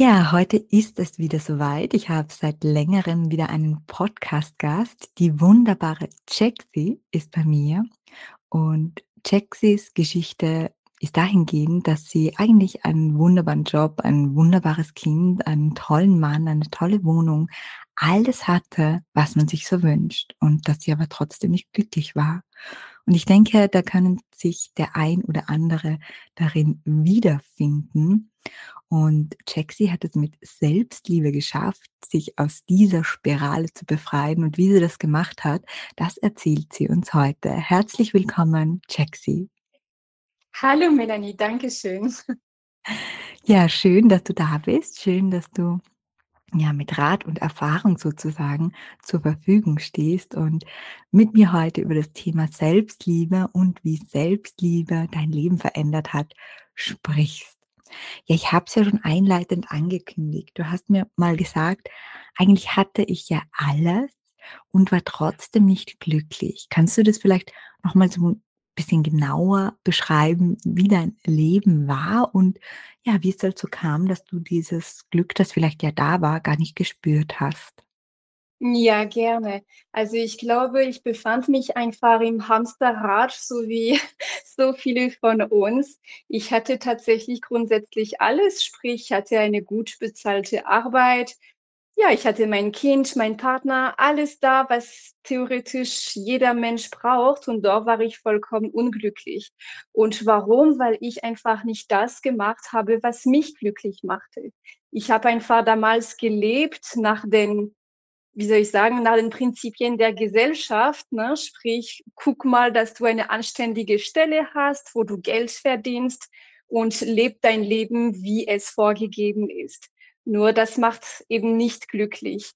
Ja, heute ist es wieder soweit. Ich habe seit längerem wieder einen Podcast-Gast. Die wunderbare Jaxi ist bei mir. Und Jaxis Geschichte ist dahingehend, dass sie eigentlich einen wunderbaren Job, ein wunderbares Kind, einen tollen Mann, eine tolle Wohnung, alles hatte, was man sich so wünscht und dass sie aber trotzdem nicht glücklich war. Und ich denke, da können sich der ein oder andere darin wiederfinden. Und Jaxi hat es mit Selbstliebe geschafft, sich aus dieser Spirale zu befreien. Und wie sie das gemacht hat, das erzählt sie uns heute. Herzlich willkommen, Jaxi. Hallo Melanie, danke schön. Ja, schön, dass du da bist. Schön, dass du ja mit Rat und Erfahrung sozusagen zur Verfügung stehst und mit mir heute über das Thema Selbstliebe und wie Selbstliebe dein Leben verändert hat, sprichst. Ja, ich habe es ja schon einleitend angekündigt. Du hast mir mal gesagt, eigentlich hatte ich ja alles und war trotzdem nicht glücklich. Kannst du das vielleicht noch mal so ein bisschen genauer beschreiben, wie dein Leben war und ja, wie es dazu kam, dass du dieses Glück, das vielleicht ja da war, gar nicht gespürt hast? Ja, gerne. Also ich glaube, ich befand mich einfach im Hamsterrad, so wie so viele von uns. Ich hatte tatsächlich grundsätzlich alles, sprich, ich hatte eine gut bezahlte Arbeit. Ja, ich hatte mein Kind, mein Partner, alles da, was theoretisch jeder Mensch braucht. Und dort war ich vollkommen unglücklich. Und warum? Weil ich einfach nicht das gemacht habe, was mich glücklich machte. Ich habe einfach damals gelebt nach den wie soll ich sagen, nach den Prinzipien der Gesellschaft. Ne? Sprich, guck mal, dass du eine anständige Stelle hast, wo du Geld verdienst und leb dein Leben, wie es vorgegeben ist. Nur das macht eben nicht glücklich.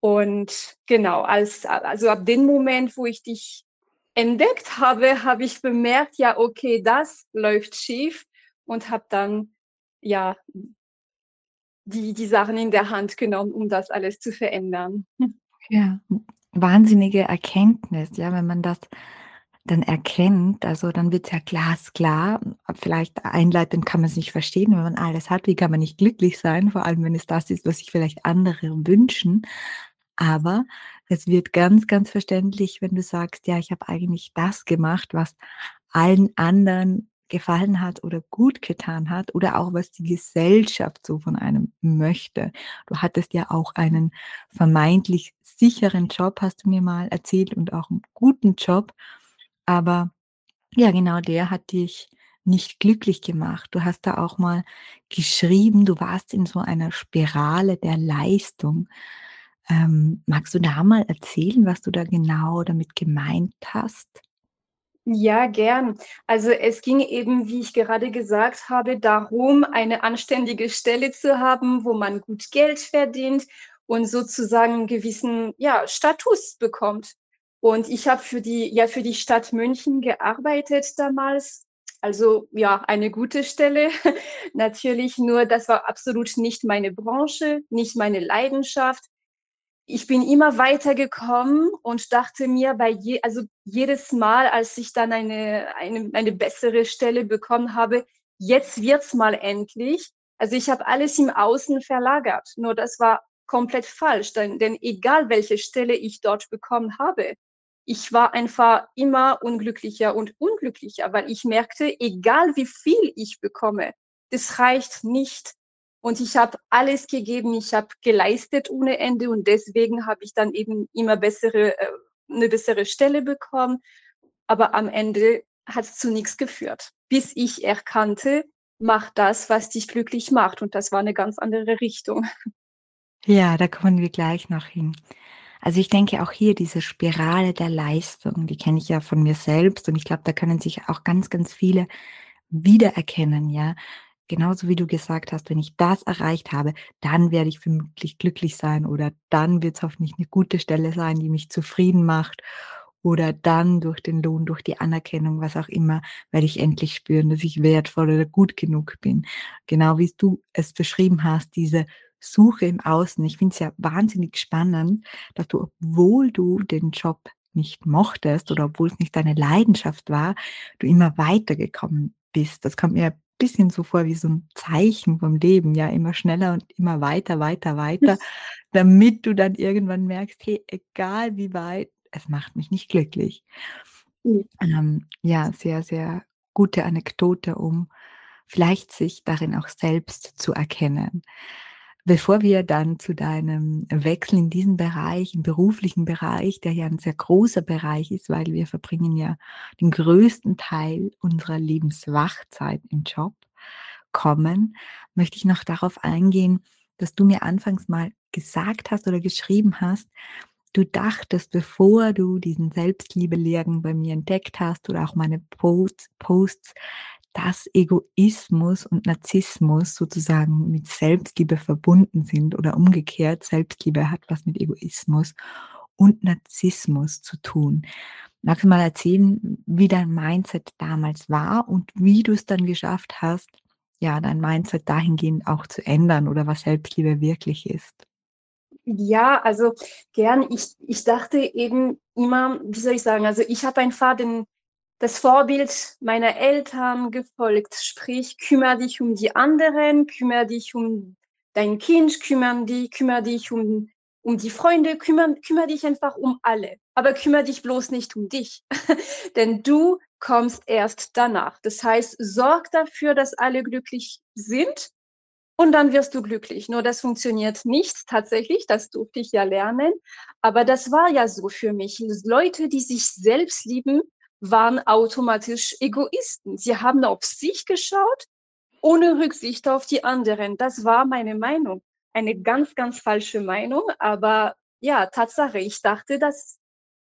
Und genau, als, also ab dem Moment, wo ich dich entdeckt habe, habe ich bemerkt, ja, okay, das läuft schief und habe dann ja die, die Sachen in der Hand genommen, um das alles zu verändern. Ja, wahnsinnige Erkenntnis, ja, wenn man das dann erkennt, also dann wird es ja glasklar. Vielleicht einleitend kann man es nicht verstehen, wenn man alles hat. Wie kann man nicht glücklich sein? Vor allem, wenn es das ist, was sich vielleicht andere wünschen. Aber es wird ganz, ganz verständlich, wenn du sagst, ja, ich habe eigentlich das gemacht, was allen anderen gefallen hat oder gut getan hat oder auch was die Gesellschaft so von einem möchte. Du hattest ja auch einen vermeintlich sicheren Job, hast du mir mal erzählt, und auch einen guten Job. Aber ja, genau der hat dich nicht glücklich gemacht. Du hast da auch mal geschrieben, du warst in so einer Spirale der Leistung. Ähm, magst du da mal erzählen, was du da genau damit gemeint hast? Ja, gern. Also es ging eben, wie ich gerade gesagt habe, darum, eine anständige Stelle zu haben, wo man gut Geld verdient und sozusagen einen gewissen ja, Status bekommt. Und ich habe für die, ja, für die Stadt München gearbeitet damals. Also ja, eine gute Stelle. Natürlich nur, das war absolut nicht meine Branche, nicht meine Leidenschaft ich bin immer weitergekommen und dachte mir bei je, also jedes Mal, als ich dann eine, eine, eine bessere Stelle bekommen habe, jetzt wird's mal endlich. Also ich habe alles im Außen verlagert. Nur das war komplett falsch, denn, denn egal welche Stelle ich dort bekommen habe, ich war einfach immer unglücklicher und unglücklicher, weil ich merkte, egal wie viel ich bekomme, das reicht nicht und ich habe alles gegeben, ich habe geleistet ohne Ende und deswegen habe ich dann eben immer bessere, äh, eine bessere Stelle bekommen. Aber am Ende hat es zu nichts geführt, bis ich erkannte, mach das, was dich glücklich macht. Und das war eine ganz andere Richtung. Ja, da kommen wir gleich noch hin. Also ich denke auch hier diese Spirale der Leistung, die kenne ich ja von mir selbst und ich glaube, da können sich auch ganz, ganz viele wiedererkennen, ja genauso wie du gesagt hast: „Wenn ich das erreicht habe, dann werde ich vermutlich glücklich sein oder dann wird's hoffentlich 'ne gute Stelle sein, die mich zufrieden macht oder dann durch den Lohn, durch die Anerkennung, was auch immer, werde ich endlich spüren, dass ich wertvoll oder gut genug bin.“ Genau wie du es beschrieben hast, diese Suche im Außen. Ich finde es ja wahnsinnig spannend, dass du, obwohl du den Job nicht mochtest oder obwohl's nicht deine Leidenschaft war, du immer weitergekommen bist. Das kommt mir bisschen so vor wie so 'n Zeichen vom Leben, ja, immer schneller und immer weiter, weiter, weiter, damit du dann irgendwann merkst: „Hey, egal wie weit, es macht mich nicht glücklich.“ Mhm. Ähm, ja, sehr, sehr gute Anekdote, um vielleicht sich darin auch selbst zu erkennen. Bevor wir dann zu deinem Wechsel in diesen Bereich, im beruflichen Bereich, der ja 'n sehr großer Bereich ist, weil wir verbringen ja den größten Teil unserer Lebenswachzeit im Job kommen, möchte ich noch darauf eingehen, dass du mir anfangs mal gesagt hast oder geschrieben hast, du dachtest, bevor du diesen Selbstliebe-Lehrgang bei mir entdeckt hast oder auch meine Posts Posts, dass Egoismus und Narzissmus sozusagen mit Selbstliebe verbunden sind oder umgekehrt, Selbstliebe hat was mit Egoismus und Narzissmus zu tun. Magst du mal erzählen, wie dein Mindset damals war und wie du's dann geschafft hast, ja, dein Mindset dahingehend auch zu ändern oder was Selbstliebe wirklich ist? Ja, also gern. Ich ich dachte eben immer wie soll ich sagen, also ich habe einfach den das Vorbild meiner Eltern gefolgt, sprich: „Kümmere dich um die anderen, kümmere dich um dein Kind, kümmern di kümmere dich um um die Freunde, kümmern kümmere dich einfach um alle, aber kümmere dich bloß nicht um dich, denn du kommst erst danach. Das heißt, sorg dafür, dass alle glücklich sind und dann wirst du glücklich.“ Nur das funktioniert nicht tatsächlich, das durfte ich ja lernen, aber das war ja so für mich. Leute, die sich selbst lieben, waren automatisch Egoisten. Sie haben auf sich geschaut, ohne Rücksicht auf die anderen. Das war meine Meinung. Eine ganz, ganz falsche Meinung, aber ja, Tatsache. Ich dachte, dass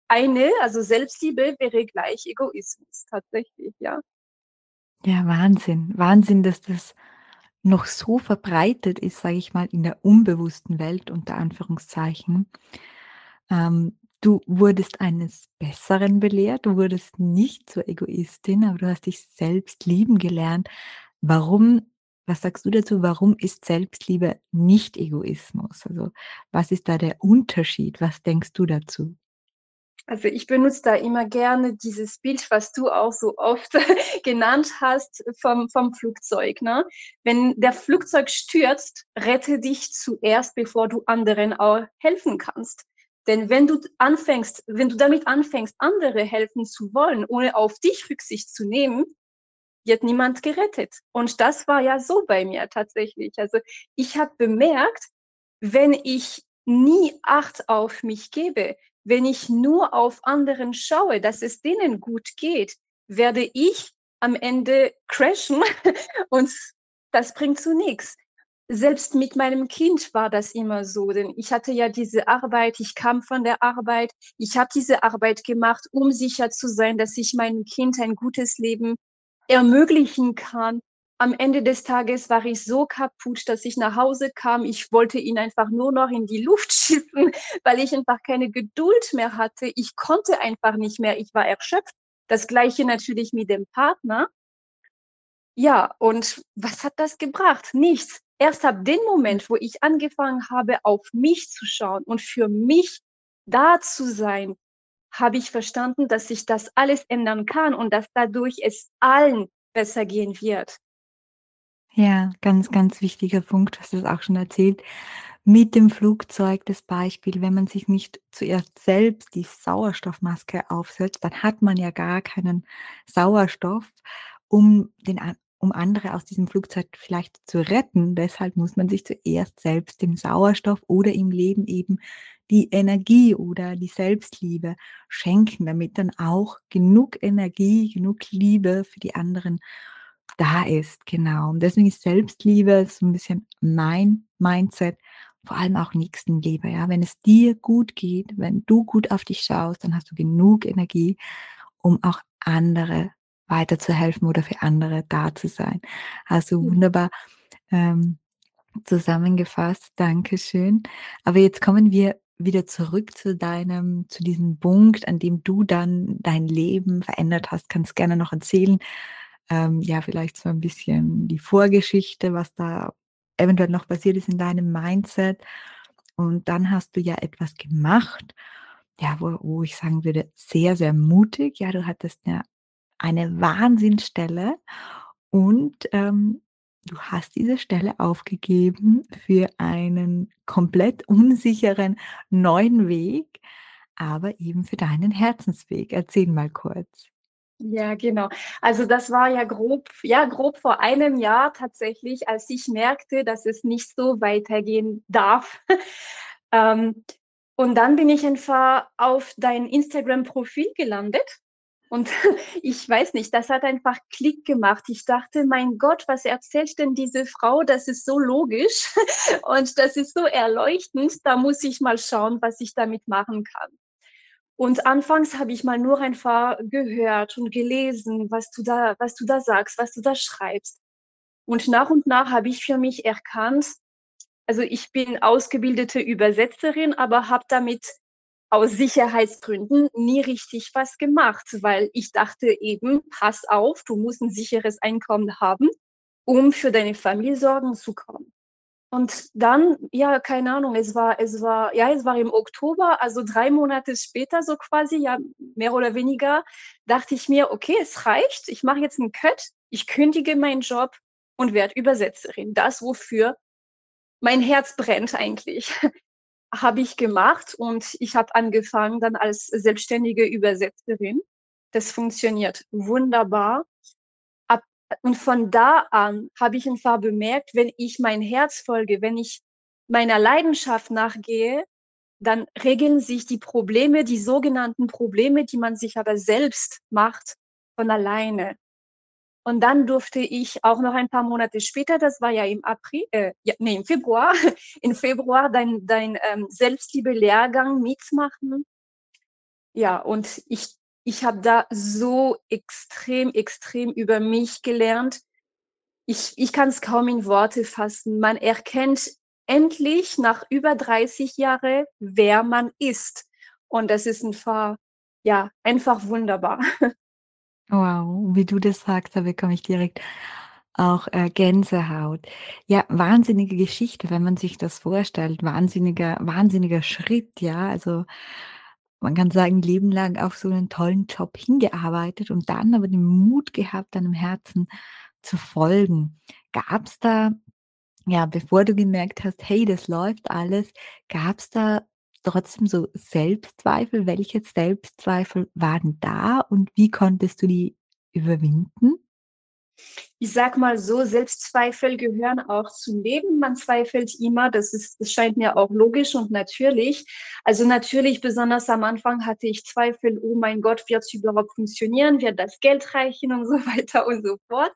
eine also Selbstliebe wäre gleich Egoismus, tatsächlich, ja. Ja, Wahnsinn. Wahnsinn, dass das noch so verbreitet ist, sage ich mal, in der unbewussten Welt unter Anführungszeichen. Ähm, du wurdest eines Besseren belehrt. Du wurdest nicht zur Egoistin, aber du hast dich selbst lieben gelernt. Warum was sagst du dazu? Warum ist Selbstliebe nicht Egoismus? Also, was ist da der Unterschied? Was denkst du dazu? Also, ich benutze da immer gerne dieses Bild, was du auch so oft genannt hast vom vom Flugzeug, ne? Wenn der Flugzeug stürzt, rette dich zuerst, bevor du anderen auch helfen kannst. Denn wenn du anfängst wenn du damit anfängst, andere helfen zu wollen, ohne auf dich Rücksicht zu nehmen, wird niemand gerettet. Und das war ja so bei mir tatsächlich. Also, ich habe bemerkt, wenn ich nie Acht auf mich gebe, wenn ich nur auf anderen schaue, dass es denen gut geht, werde ich am Ende crashen und das bringt zu nix. Selbst mit meinem Kind war das immer so, denn ich hatte ja diese Arbeit, ich kam von der Arbeit. Ich habe diese Arbeit gemacht, um sicher zu sein, dass ich meinem Kind ein gutes Leben ermöglichen kann. Am Ende des Tages war ich so kaputt, dass ich nach Hause kam. Ich wollte ihn einfach nur noch in die Luft schießen, weil ich einfach keine Geduld mehr hatte. Ich konnte einfach nicht mehr. Ich war erschöpft. Das Gleiche natürlich mit dem Partner. Ja, und was hat das gebracht? Nichts. Erst ab dem Moment, wo ich angefangen habe, auf mich zu schauen und für mich da zu sein, habe ich verstanden, dass sich das alles ändern kann und dass dadurch es allen besser gehen wird. Ja, ganz, ganz wichtiger Punkt. Du hast es auch schon erzählt mit dem Flugzeug, das Beispiel. Wenn man sich nicht zuerst selbst die Sauerstoffmaske aufsetzt, dann hat man ja gar keinen Sauerstoff, um den um andere aus diesem Flugzeug vielleicht zu retten. Deshalb muss man sich zuerst selbst den Sauerstoff oder im Leben eben die Energie oder die Selbstliebe schenken, damit dann auch genug Energie, genug Liebe für die anderen da ist, genau. Und deswegen ist Selbstliebe so 'n bisschen mein Mindset, vor allem auch Nächstenliebe, ja? Wenn es dir gut geht, wenn du gut auf dich schaust, dann hast du genug Energie, um auch andere weiterzuhelfen oder für andere da zu sein. Du Mhm. wunderbar, ähm, zusammengefasst. Dankeschön. Aber jetzt kommen wir wieder zurück zu deinem zu diesem Punkt, an dem du dann dein Leben verändert hast. Kannst gerne noch erzählen, ähm, ja, vielleicht so ein bisschen die Vorgeschichte, was da eventuell noch passiert ist in deinem Mindset. Und dann hast du ja etwas gemacht, ja, wo wo ich sagen würde, sehr, sehr mutig. Ja, du hattest ja eine Wahnsinnsstelle und, ähm, du hast diese Stelle aufgegeben für einen komplett unsicheren neuen Weg, aber eben für deinen Herzensweg. Erzähl mal kurz. Ja, genau. Also, das war ja grob ja, grob vor einem Jahr tatsächlich, als ich merkte, dass es nicht so weitergehen darf. Ähm, und dann bin ich einfach auf dein Instagram-Profil gelandet und ich weiß nicht, das hat einfach Klick gemacht. Ich dachte: „Mein Gott, was erzählt denn diese Frau? Das ist so logisch und das ist so erleuchtend. Da muss ich mal schauen, was ich damit machen kann.“ Und anfangs habe ich mal nur einfach gehört und gelesen, was du da was du da sagst, was du da schreibst. Und nach und nach habe ich für mich erkannt also, ich bin ausgebildete Übersetzerin, aber habe damit aus Sicherheitsgründen nie richtig was gemacht, weil ich dachte eben: „Pass auf, du musst 'n sicheres Einkommen haben, um für deine Familie sorgen zu können.“ Und dann, ja, keine Ahnung, es war es war ja, es war im Oktober, also 3 Monate später so quasi, ja, mehr oder weniger, dachte ich mir: „Okay, es reicht. Ich mache jetzt 'n Cut. Ich kündige meinen Job und werde Übersetzerin.“ Das, wofür mein Herz brennt eigentlich, habe ich gemacht und ich habe angefangen dann als selbstständige Übersetzerin. Das funktioniert wunderbar. Ab und von da an habe ich einfach bemerkt, wenn ich mein Herz folge, wenn ich meiner Leidenschaft nachgehe, dann regeln sich die Probleme, die sogenannten Probleme, die man sich aber selbst macht, von alleine. Und dann durfte ich auch noch ein paar Monate später, das war ja im April äh, ja, ne, im Februar im Februar dein dein, ähm, Selbstliebe-Lehrgang mitmachen. Ja, und ich ich habe da so extrem, extrem über mich gelernt. Ich ich kann's kaum in Worte fassen. Man erkennt endlich nach über 30 Jahre, wer man ist. Und das ist einfach ja, einfach wunderbar. Wow, wie du das sagst, da bekomme ich direkt auch, äh, Gänsehaut. Ja, wahnsinnige Geschichte, wenn man sich das vorstellt. Wahnsinniger wahnsinniger Schritt, ja. Also, man kann sagen, Leben lang auf so 'nen tollen Job hingearbeitet und dann aber den Mut gehabt, deinem Herzen zu folgen. Gab's da ja, bevor du gemerkt hast: „Hey, das läuft alles“, gab's da trotzdem so Selbstzweifel? Welche Selbstzweifel waren da und wie konntest du die überwinden? Ich sage mal so, Selbstzweifel gehören auch zum Leben. Man zweifelt immer, das ist das scheint mir auch logisch und natürlich. Also, natürlich, besonders am Anfang hatte ich Zweifel: „Oh mein Gott, wird's überhaupt funktionieren? Wird das Geld reichen?“ Und so weiter und so fort.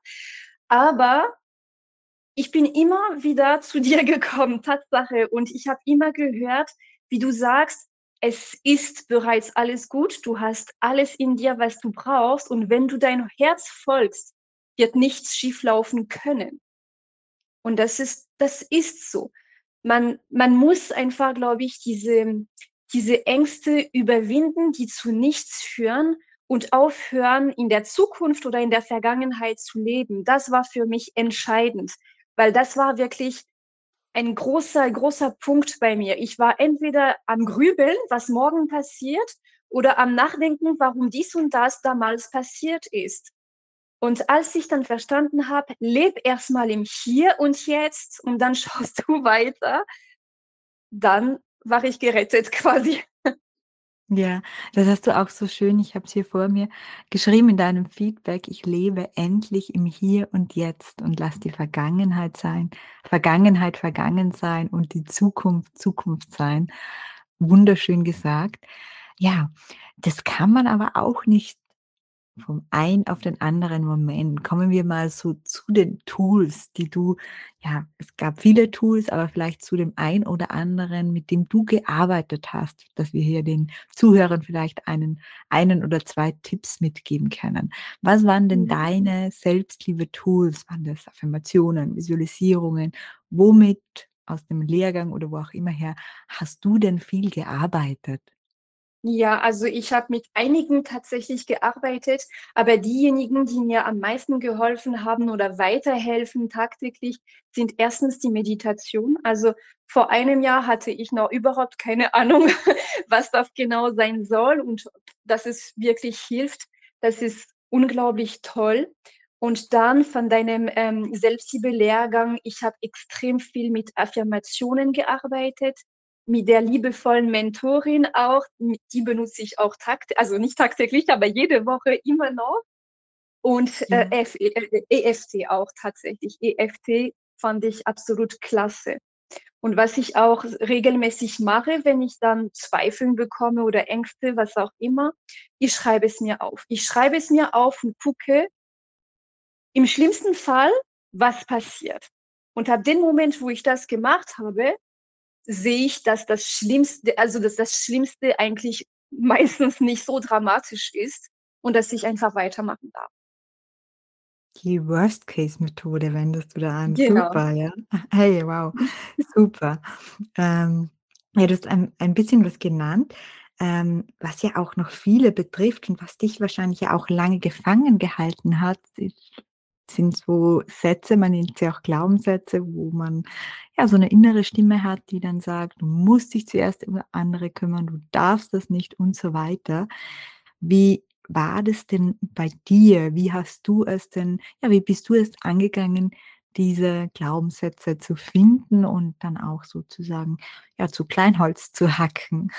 Aber ich bin immer wieder zu dir gekommen, Tatsache. Und ich habe immer gehört, wie du sagst: „Es ist bereits alles gut. Du hast alles in dir, was du brauchst. Und wenn du deinem Herz folgst, wird nichts schieflaufen können.“ Und das ist das ist so. Man man muss einfach, glaube ich, diese diese Ängste überwinden, die zu nichts führen und aufhören, in der Zukunft oder in der Vergangenheit zu leben. Das war für mich entscheidend, weil das war wirklich ein großer, großer Punkt bei mir. Ich war entweder am Grübeln, was morgen passiert, oder am Nachdenken, warum dies und das damals passiert ist. Und als ich dann verstanden habe: „Lebe erst mal im Hier und Jetzt und dann schaust du weiter“, dann war ich gerettet quasi. Ja, das hast du auch so schön ich habe es hier vor mir geschrieben in deinem Feedback: „Ich lebe endlich im Hier und Jetzt und lasse die Vergangenheit sein Vergangenheit vergangen sein und die Zukunft Zukunft sein.“ Wunderschön gesagt. Ja, das kann man aber auch nicht vom einen auf den anderen Moment. Kommen wir mal so zu den Tools, die du ja, es gab viele Tools, aber vielleicht zu dem einen oder anderen, mit dem du gearbeitet hast, dass wir hier den Zuhörern vielleicht einen einen oder 2 Tipps mitgeben können. Was waren denn Mhm. deine Selbstliebe-Tools? Waren das Affirmationen, Visualisierungen? Womit aus dem Lehrgang oder wo auch immer her hast du denn viel gearbeitet? Ja, also ich habe mit einigen tatsächlich gearbeitet, aber diejenigen, die mir am meisten geholfen haben oder weiterhelfen tagtäglich, sind erstens die Meditation. Also vor einem Jahr hatte ich noch überhaupt keine Ahnung, was das genau sein soll und dass es wirklich hilft. Das ist unglaublich toll. Und dann von deinem ähm, Selbstliebe-Lehrgang, ich habe extrem viel mit Affirmationen gearbeitet mit der liebevollen Mentorin auch, die benutze ich auch takt also nicht tagtäglich, aber jede Woche immer noch. Und, äh, Ja. F E äh, EFT auch tatsächlich. EFT fand ich absolut klasse. Und was ich auch regelmäßig mache, wenn ich dann Zweifeln bekomme oder Ängste, was auch immer, ich schreibe es mir auf. Ich schreibe es mir auf und gucke im schlimmsten Fall, was passiert. Und ab dem Moment, wo ich das gemacht habe, sehe ich, dass das Schlimmste also, dass das Schlimmste eigentlich meistens nicht so dramatisch ist und dass ich einfach weitermachen darf. Die Worst-Case-Methode wendest du da an. Genau. Super, ja. Hey, wow, super. Ähm, ja, du hast ein ein bisschen was genannt, ähm, was ja auch noch viele betrifft und was dich wahrscheinlich ja auch lange gefangen gehalten hat, ist sind so Sätze, man nennt sie auch Glaubenssätze, wo man ja so 'ne innere Stimme hat, die dann sagt: „Du musst dich zuerst um andere kümmern, du darfst das nicht“ und so weiter. Wie war das denn bei dir? Wie hast du es denn ja, wie bist du es angegangen, diese Glaubenssätze zu finden und dann auch sozusagen, ja, zu Kleinholz zu hacken?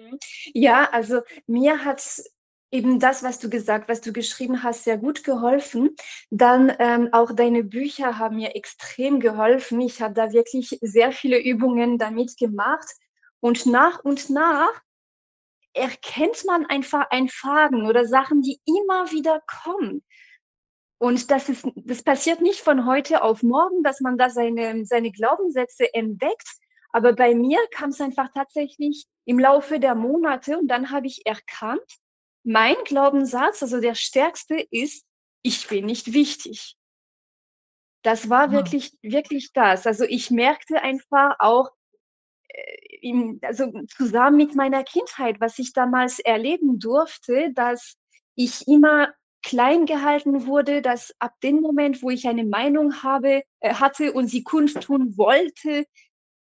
Mhm. Ja, also mir hat eben das, was du gesagt was du geschrieben hast, sehr gut geholfen. Dann, ähm, auch deine Bücher haben mir extrem geholfen. Ich habe da wirklich sehr viele Übungen damit gemacht und nach und nach erkennt man einfach ein Faden oder Sachen, die immer wieder kommen. Und das ist das passiert nicht von heute auf morgen, dass man da seine seine Glaubenssätze entdeckt, aber bei mir kam's einfach tatsächlich im Laufe der Monate und dann habe ich erkannt, mein Glaubenssatz, also der stärkste ist: „Ich bin nicht wichtig.“ Das war Ah. wirklich wirklich das. Also, ich merkte einfach auch, äh, in also, zusammen mit meiner Kindheit, was ich damals erleben durfte, dass ich immer klein gehalten wurde, dass ab dem Moment, wo ich eine Meinung habe äh, hatte und sie kundtun wollte,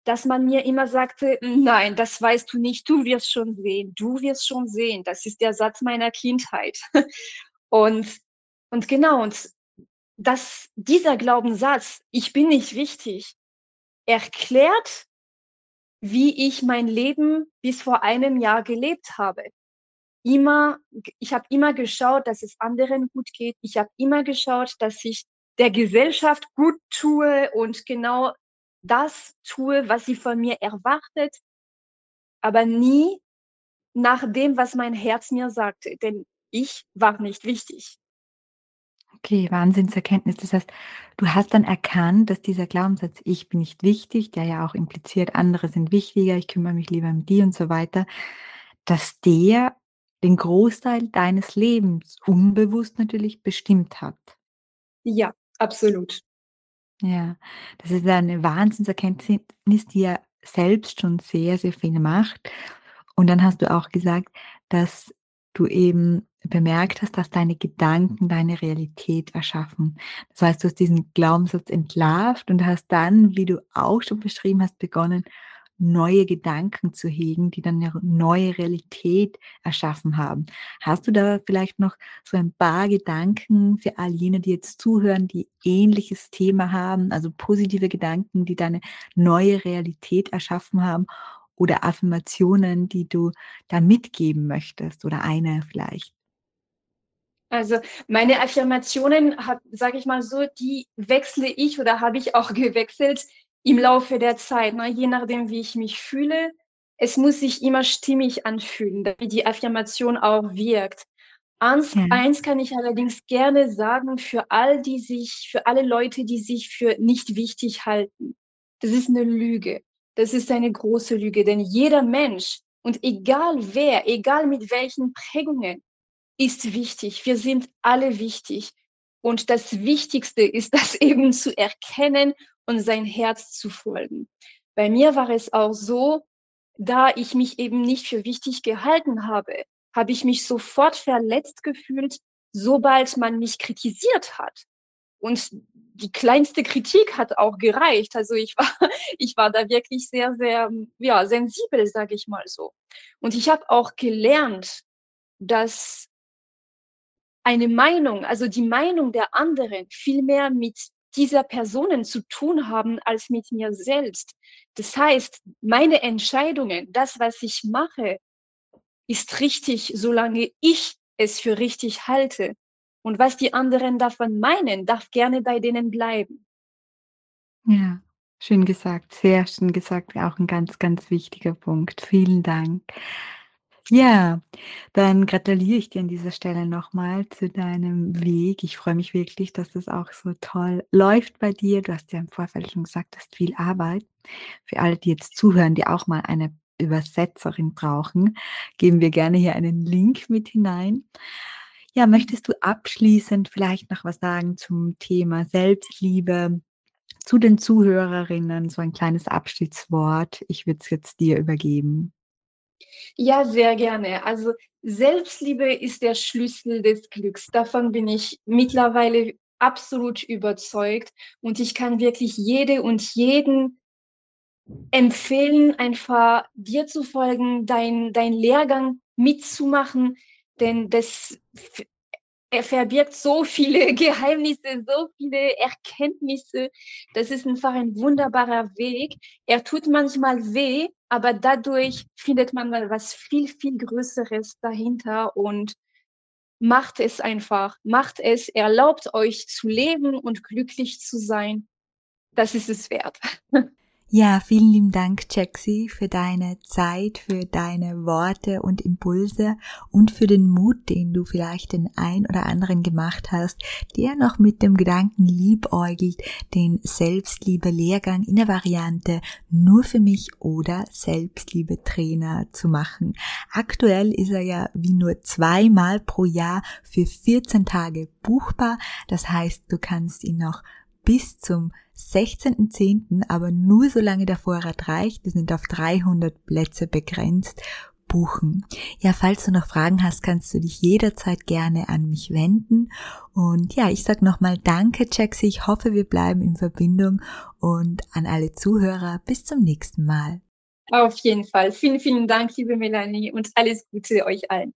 dass man mir immer sagte: „Nein, das weißt du nicht, du wirst schon sehen, du wirst schon sehen.“ Das ist der Satz meiner Kindheit. Und und genau, und dass dieser Glaubenssatz: „Ich bin nicht wichtig“, erklärt, wie ich mein Leben bis vor einem Jahr gelebt habe. Immer ich habe immer geschaut, dass es anderen gut geht. Ich habe immer geschaut, dass ich der Gesellschaft gut tue und genau das tue, was sie von mir erwartet aber nie nach dem, was mein Herz mir sagte, denn ich war nicht wichtig. Okay, Wahnsinnserkenntnis. Das heißt, du hast dann erkannt, dass dieser Glaubenssatz: „Ich bin nicht wichtig“, der ja auch impliziert: „Andere sind wichtiger, ich kümmere mich lieber um die“ und so weiter, dass der den Großteil deines Lebens unbewusst natürlich bestimmt hat. Ja, absolut. Ja, das ist ja 'ne Wahnsinnserkenntnis, die ja selbst schon sehr, sehr viel macht. Und dann hast du auch gesagt, dass du eben bemerkt hast, dass deine Gedanken deine Realität erschaffen. Das heißt, du hast diesen Glaubenssatz entlarvt und hast dann, wie du auch schon beschrieben hast, begonnen, neue Gedanken zu hegen, die dann 'ne neue Realität erschaffen haben. Hast du da vielleicht noch so ein paar Gedanken für all jene, die jetzt zuhören, die ähnliches Thema haben, also positive Gedanken, die deine neue Realität erschaffen haben oder Affirmationen, die du da mitgeben möchtest oder eine vielleicht? Also, meine Affirmationen sage ich mal so, die wechsle ich oder habe ich auch gewechselt im Laufe der Zeit, ne, je nachdem, wie ich mich fühle. Es muss sich immer stimmig anfühlen, damit die Affirmation auch wirkt. Eins Ja. eins kann ich allerdings gerne sagen für all die sich für alle Leute, die sich für nicht wichtig halten. Das ist 'ne Lüge. Das ist eine große Lüge, denn jeder Mensch und egal wer, egal mit welchen Prägungen, ist wichtig. Wir sind alle wichtig. Und das Wichtigste ist, das eben zu erkennen und sein Herz zu folgen. Bei mir war es auch so, da ich mich eben nicht für wichtig gehalten habe, habe ich mich sofort verletzt gefühlt, sobald man mich kritisiert hat. Und die kleinste Kritik hat auch gereicht. Also, ich war ich war da wirklich sehr, sehr, ja, sensibel, sage ich mal so. Und ich habe auch gelernt, dass eine Meinung also, die Meinung der anderen viel mehr mit dieser Personen zu tun haben als mit mir selbst. Das heißt, meine Entscheidungen, das, was ich mache, ist richtig, solange ich es für richtig halte. Und was die anderen davon meinen, darf gerne bei denen bleiben. Ja, schön gesagt, sehr schön gesagt, auch 'n ganz, ganz wichtiger Punkt. Vielen Dank. Ja, dann gratuliere ich dir an dieser Stelle noch mal zu deinem Weg. Ich freue mich wirklich, dass das auch so toll läuft bei dir. Du hast ja im Vorfeld schon gesagt, du hast viel Arbeit. Für alle, die jetzt zuhören, die auch mal eine Übersetzerin brauchen, geben wir gerne hier einen Link mit hinein. Ja, möchtest du abschließend vielleicht noch was sagen zum Thema Selbstliebe zu den Zuhörerinnen, so ein kleines Abschiedswort? Ich würde es jetzt dir übergeben. Ja, sehr gerne. Also, Selbstliebe ist der Schlüssel des Glücks. Davon bin ich mittlerweile absolut überzeugt und ich kann wirklich jede und jeden empfehlen, einfach dir zu folgen, dein deinen Lehrgang mitzumachen, denn das er verbirgt so viele Geheimnisse, so viele Erkenntnisse. Das ist einfach ein wunderbarer Weg. Er tut manchmal weh, aber dadurch findet man was viel, viel Größeres dahinter und macht es einfach. Macht es, erlaubt euch zu leben und glücklich zu sein. Das ist es wert. Ja, vielen lieben Dank, Jaxi, für deine Zeit, für deine Worte und Impulse und für den Mut, den du vielleicht den ein oder anderen gemacht hast, der noch mit dem Gedanken liebäugelt, den Selbstliebe-Lehrgang in der Variante nur für mich oder Selbstliebe-Trainer zu machen. Aktuell ist er ja wie nur zweimal pro Jahr für 14 Tage buchbar. Das heißt, du kannst ihn noch bis zum 16.10., aber nur solange der Vorrat reicht, wir sind auf 300 Plätze begrenzt, buchen. Ja, falls du noch Fragen hast, kannst du dich jederzeit gerne an mich wenden. Und ja, ich sag nochmal Danke, Jaxi. Ich hoffe, wir bleiben in Verbindung und an alle Zuhörer bis zum nächsten Mal. Auf jeden Fall. Vielen, vielen Dank, liebe Melanie und alles Gute euch allen.